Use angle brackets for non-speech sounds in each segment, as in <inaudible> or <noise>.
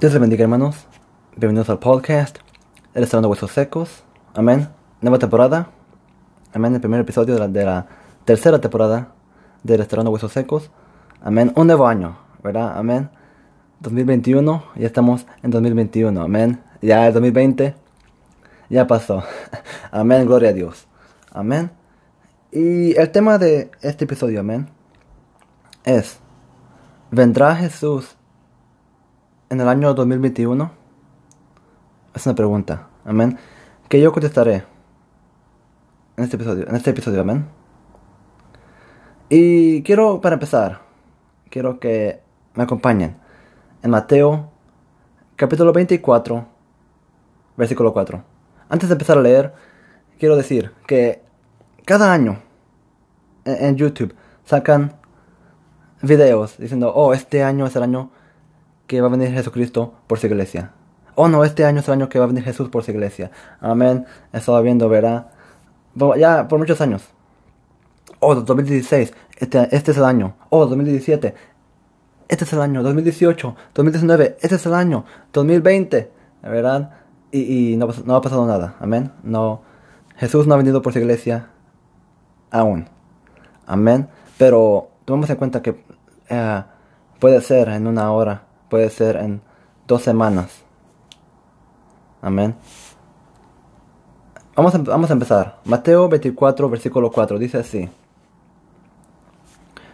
Dios les bendiga hermanos. Bienvenidos al podcast. El Restaurando Huesos Secos. Amén. Nueva temporada. Amén. El primer episodio de la, de la tercera temporada de Restaurando Huesos Secos. Amén. Un nuevo año, ¿verdad? Amén. 2021. Ya estamos en 2021. Amén. Ya el 2020. Ya pasó. <laughs> Amén. Gloria a Dios. Amén. Y el tema de este episodio, amén, es, ¿vendrá Jesús en el año 2021? Es una pregunta, amén, que yo contestaré en este episodio, en este episodio, amén. Y quiero, para empezar, quiero que me acompañen en Mateo, capítulo 24, versículo 4. Antes de empezar a leer, quiero decir que cada año en, YouTube sacan videos diciendo, oh, este año es el año que va a venir Jesucristo por su iglesia. Oh, no, este año es el año que va a venir Jesús por su iglesia. Amén. Estaba viendo, ¿verdad? Ya por muchos años. Oh, 2016, este, este es el año. Oh, 2017, este es el año. 2018, 2019, este es el año. 2020, ¿verdad? Y, no ha pasado nada. Amén. No, Jesús no ha venido por su iglesia aún. Amén. Pero tomemos en cuenta que eh, puede ser en una hora, puede ser en dos semanas. Amén. Vamos a, vamos a empezar. Mateo 24, versículo 4 dice así.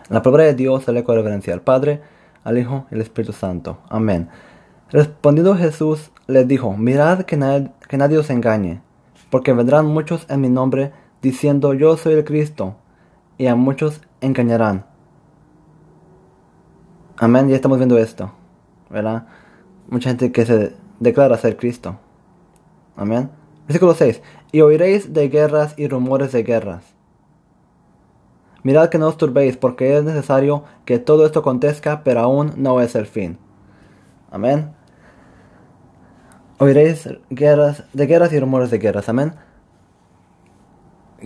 La palabra de Dios el eco reverencia al Padre, al Hijo y al Espíritu Santo. Amén. Respondiendo Jesús les dijo, mirad que, que nadie os engañe, porque vendrán muchos en mi nombre diciendo yo soy el Cristo, y a muchos engañarán. Amén, ya estamos viendo esto, ¿verdad? Mucha gente que se declara ser Cristo. Amén. Versículo 6. Y oiréis de guerras y rumores de guerras. Mirad que no os turbéis, porque es necesario que todo esto acontezca, pero aún no es el fin. Amén. Oiréis guerras, de guerras y rumores de guerras. Amén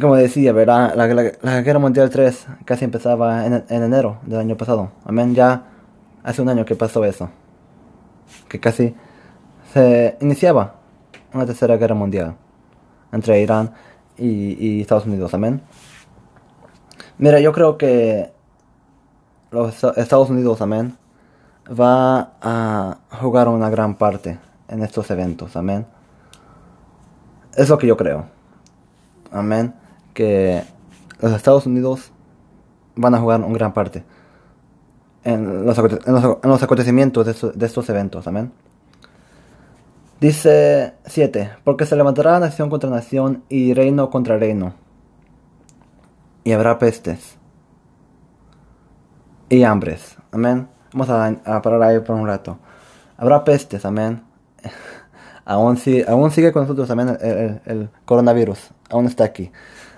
como decía, ¿verdad? La, Guerra Mundial 3 casi empezaba en, enero del año pasado. Amén, ya hace un año que pasó eso. Que casi se iniciaba una tercera guerra mundial entre Irán y, Estados Unidos. Amén. Mira, yo creo que los Estados Unidos, amén, va a jugar una gran parte en estos eventos. Amén. Es lo que yo creo. Amén que los Estados Unidos van a jugar una gran parte en los, acontecimientos de, estos eventos. Amén. Dice 7. Porque se levantará nación contra nación y reino contra reino. Y habrá pestes. Y hambres. Amén. Vamos a, parar ahí por un rato. Habrá pestes. Amén. <laughs> aún, aún sigue con nosotros. Amén. el coronavirus. Aún está aquí.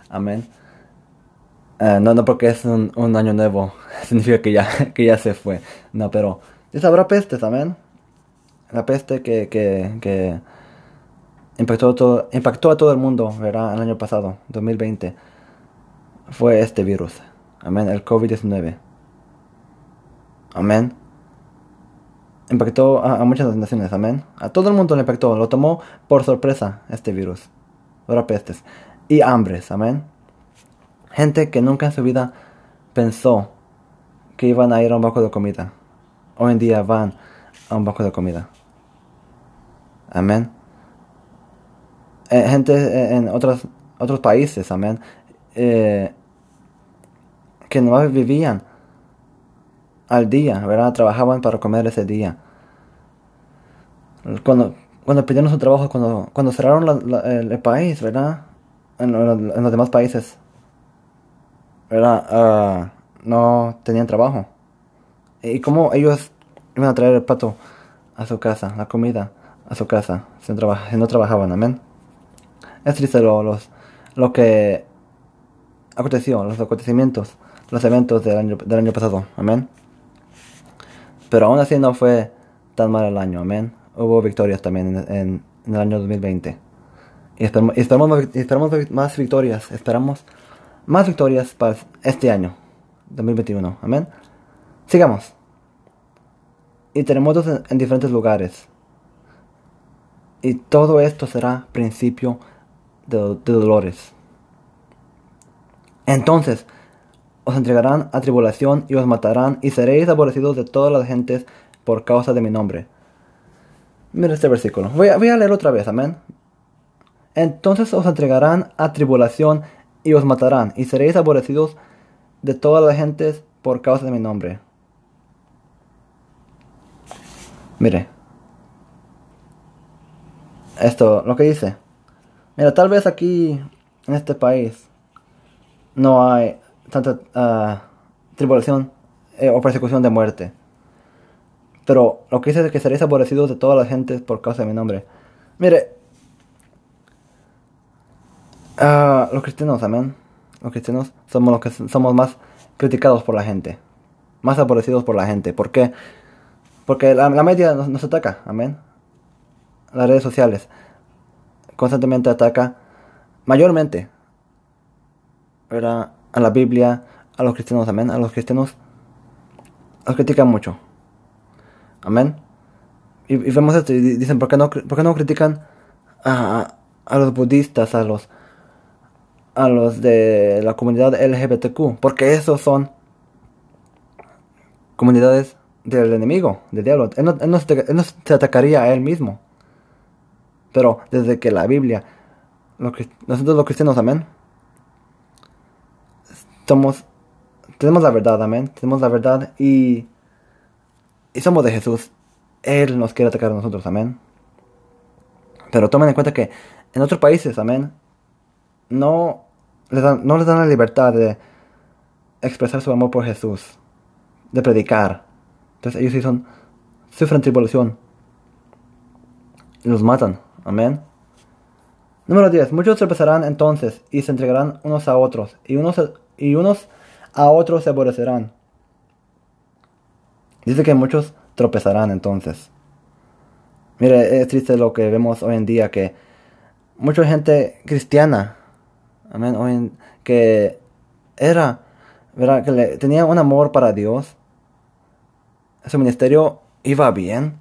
Amén. Eh, no, no porque es un, año nuevo, <laughs> significa que ya, <laughs> que ya se fue. No, pero ya habrá pestes, amén. La peste que, que, que impactó, todo, impactó a todo el mundo, ¿verdad? El año pasado, 2020, fue este virus. Amén, el COVID-19. Amén. Impactó a, muchas naciones, amén. A todo el mundo le impactó, lo tomó por sorpresa este virus. Habrá pestes y hambres, amén. Gente que nunca en su vida pensó que iban a ir a un banco de comida. Hoy en día van a un banco de comida. Amén. Eh, gente en otros, otros países, amén, eh, que no vivían al día, ¿verdad? Trabajaban para comer ese día. Cuando, cuando pidieron su trabajo, cuando, cuando cerraron el país, ¿verdad? en, los demás países ah, no tenían trabajo. ¿Y cómo ellos iban a traer el pato a su casa, la comida a su casa, si no, trabajaban? Amén. Es triste lo, los, lo que aconteció, los acontecimientos, los eventos del año, del año pasado. Amén. Pero aún así no fue tan mal el año. Amén. Hubo victorias también en, en el año 2020. Y esperamos, esperamos, más victorias. Esperamos más victorias para este año, 2021. Amén. Sigamos. y terremotos en, en diferentes lugares. Y todo esto será principio de, dolores. Entonces os entregarán a tribulación y os matarán y seréis aborrecidos de todas las gentes por causa de mi nombre. Mira este versículo. Voy a, voy a leer otra vez, amén. Entonces os entregarán a tribulación y os matarán y seréis aborrecidos de todas las gentes por causa de mi nombre. Mire. Esto, lo que dice. Mira, tal vez aquí, en este país, no hay tanta ah, tribulación eh, o persecución de muerte. Pero lo que dice es que seréis aborrecidos de todas las gentes por causa de mi nombre. Mire, ah, los cristianos, amén. Los cristianos somos los que somos más criticados por la gente. Más aborrecidos por la gente. ¿Por qué? Porque la, media nos, ataca, amén. Las redes sociales constantemente ataca, mayormente, ¿verdad? a la Biblia, a los cristianos, amén. A los cristianos los critican mucho. Amén. Y, vemos esto y dicen, ¿por qué no, por qué no critican a, a, los budistas, a los, a los de la comunidad LGBTQ? Porque esos son comunidades del enemigo, del diablo. Él no, él no, se, atacaría a él mismo. Pero desde que la Biblia, nosotros los cristianos, amén, somos, tenemos la verdad, amén, tenemos la verdad y, y somos de Jesús. Él nos quiere atacar a nosotros, amén. Pero tomen en cuenta que en otros países, amén, no les dan, no les dan la libertad de expresar su amor por Jesús, de predicar. Entonces ellos sí son, sufren tribulación y los matan, amén. Número 10. Muchos tropezarán entonces y se entregarán unos a otros, y unos y unos a otros se aborrecerán. Dice que muchos tropezarán entonces. Mire, es triste lo que vemos hoy en día, que mucha gente cristiana, amén, que era, ¿verdad? que le, tenía un amor para Dios, su ministerio iba bien,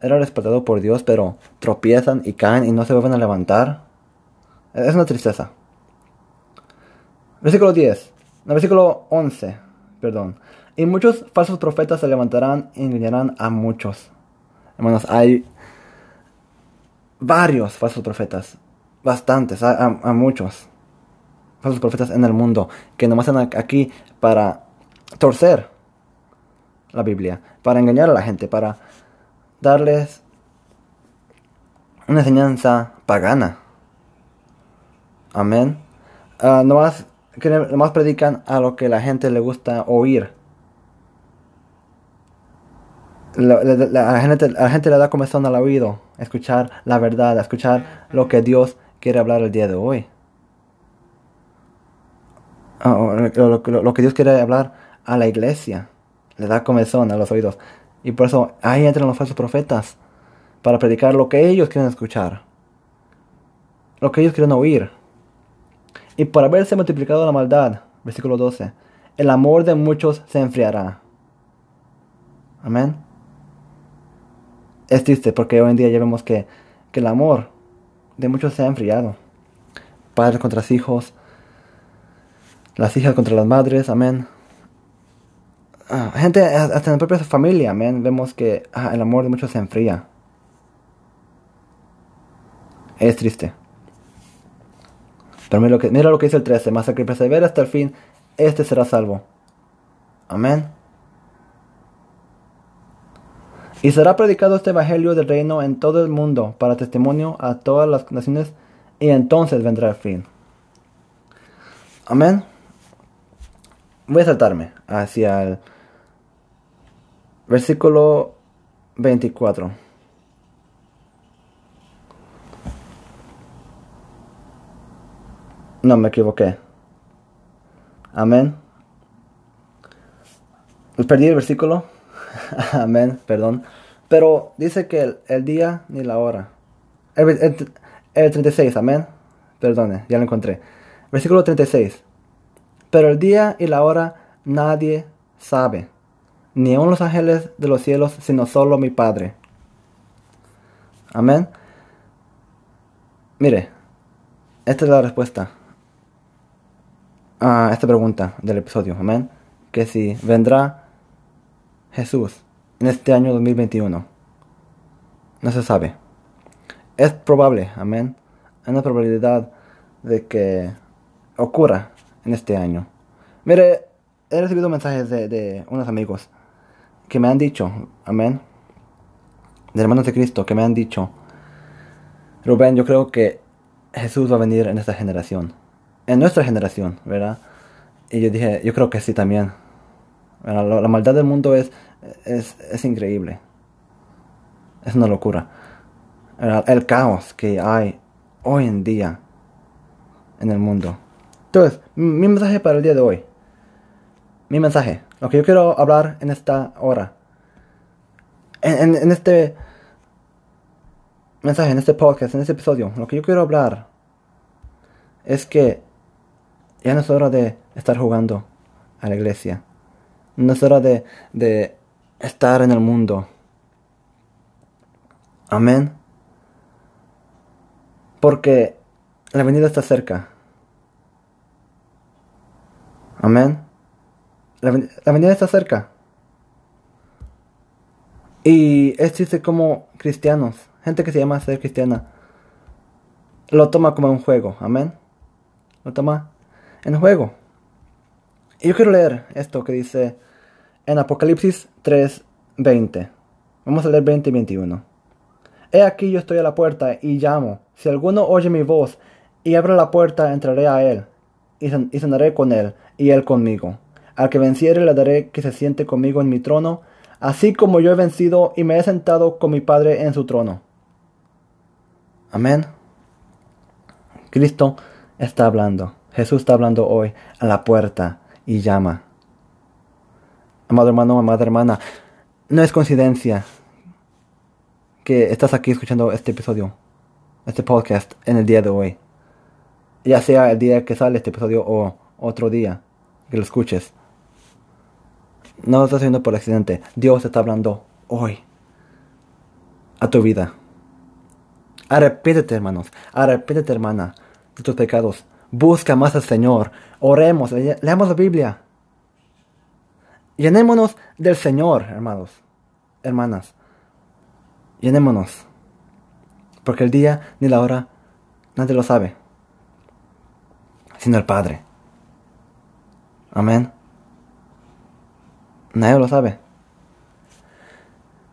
era respetado por Dios, pero tropiezan y caen y no se vuelven a levantar. Es una tristeza. Versículo 10. No, versículo 11. Perdón. Y muchos falsos profetas se levantarán y engañarán a muchos. Hermanos, hay varios falsos profetas. Bastantes, a, muchos falsos profetas en el mundo que nomás están aquí para torcer la Biblia, para engañar a la gente, para darles una enseñanza pagana. Amén. Uh, nomás que más predican a lo que la gente le gusta oír. La, la, gente, la gente le da comezón al oído, escuchar la verdad, escuchar lo que Dios quiere hablar el día de hoy. lo, lo, que Dios quiere hablar a la iglesia, le da comezón a los oídos. Y por eso ahí entran los falsos profetas, para predicar lo que ellos quieren escuchar, lo que ellos quieren oír. Y por haberse multiplicado la maldad, versículo 12, el amor de muchos se enfriará. Amén. Es triste porque hoy en día ya vemos que el amor de muchos se ha enfriado. Padres contra hijos, las hijas contra las madres, amén. Ah, gente, hasta en la propia familia, amén, vemos que ah, el amor de muchos se enfría. Es triste. Pero mira lo que, mira lo que dice el 13, más el que persevera hasta el fin, este será salvo. Amén. Y será predicado este evangelio del reino en todo el mundo para testimonio a todas las naciones y entonces vendrá el fin. Amén. Voy a saltarme hacia el versículo 24. No, me equivoqué. Amén. Perdí el versículo. <laughs> Amén, perdón. Pero dice que el, día ni la hora. El, el, 36, amén. Perdone, ya lo encontré. Versículo 36. Pero el día y la hora nadie sabe. ni aun los ángeles de los cielos, sino solo mi Padre. Amén. Mire, esta es la respuesta a esta pregunta del episodio. Amén. Que si vendrá Jesús en este año 2021. No se sabe. Es probable, amén. Hay una probabilidad de que ocurra en este año. Mire, he recibido mensajes de, de unos amigos que me han dicho, amén, de hermanos de Cristo, que me han dicho, Rubén, yo creo que Jesús va a venir en esta generación, en nuestra generación, ¿verdad? Y yo dije, yo creo que sí también. La, maldad del mundo es, es, es, increíble. Es una locura. El, caos que hay hoy en día en el mundo. Entonces, mi mensaje para el día de hoy. Mi mensaje. Lo que yo quiero hablar en esta hora. En, en, este mensaje, en este podcast, en este episodio. Lo que yo quiero hablar es que ya no es hora de estar jugando a la iglesia. No es hora de, de estar en el mundo. Amén. Porque la venida está cerca. Amén. La, la venida está cerca. Y es triste como cristianos, gente que se llama ser cristiana, lo toma como un juego. Amén. Lo toma en juego. Y yo quiero leer esto que dice en Apocalipsis 3:20. Vamos a leer 20 y 21. He aquí yo estoy a la puerta y llamo. Si alguno oye mi voz y abre la puerta, entraré a él y cenaré con él y él conmigo. Al que venciere le daré que se siente conmigo en mi trono, así como yo he vencido y me he sentado con mi Padre en su trono. Amén. Cristo está hablando. Jesús está hablando hoy a la puerta y llama. Amado hermano, amada hermana, no es coincidencia que estás aquí escuchando este episodio, este podcast en el día de hoy. Ya sea el día que sale este episodio o otro día que lo escuches. No lo estás haciendo por accidente. Dios está hablando hoy a tu vida. Arrepítete, hermanos. Arrepítete, hermana, de tus pecados. Busca más al Señor. Oremos, leamos la Biblia. Llenémonos del Señor, hermanos, hermanas. Llenémonos. Porque el día ni la hora nadie lo sabe. Sino el Padre. Amén. Nadie lo sabe.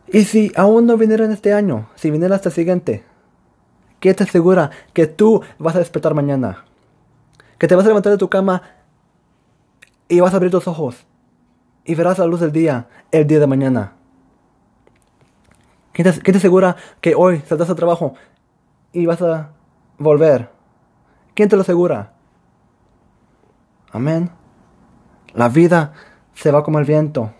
Y si aún no viniera en este año, si viniera hasta el siguiente, ¿qué te asegura que tú vas a despertar mañana? Que te vas a levantar de tu cama y vas a abrir tus ojos y verás la luz del día el día de mañana. ¿Quién te, asegura que hoy saldrás al trabajo y vas a volver? ¿Quién te lo asegura? Amén. La vida se va como el viento.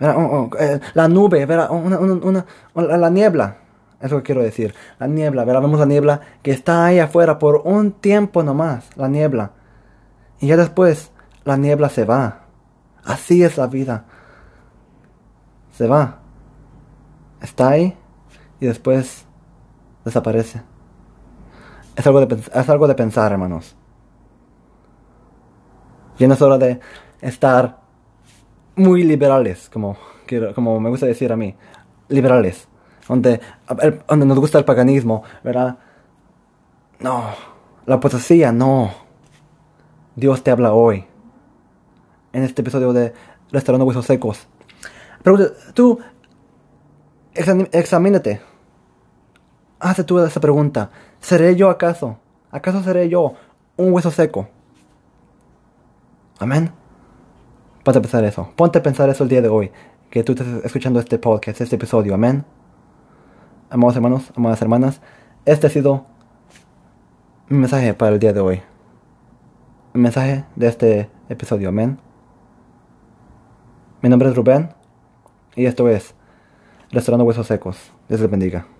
Oh, oh, eh, la nube, una, la niebla es lo que quiero decir. La niebla, ¿verdad? Vemos la niebla que está ahí afuera por un tiempo nomás. La niebla. Y ya después la niebla se va. Así es la vida. Se va. Está ahí y después desaparece. Es algo de, es algo de pensar, hermanos. Y no es hora de estar muy liberales, como, como me gusta decir a mí. Liberales donde, donde nos gusta el paganismo, ¿verdad? No, la apostasía, no. Dios te habla hoy. En este episodio de Restaurando Huesos Secos. Pero tú, examínate. Hazte tú esa pregunta. ¿Seré yo acaso? ¿Acaso seré yo un hueso seco? Amén. Ponte a pensar eso. Ponte a pensar eso el día de hoy. Que tú estás escuchando este podcast, este episodio. Amén amados hermanos, amadas hermanas, este ha sido mi mensaje para el día de hoy. Mi mensaje de este episodio, amén. Mi nombre es Rubén y esto es Restaurando Huesos Secos. Dios les bendiga.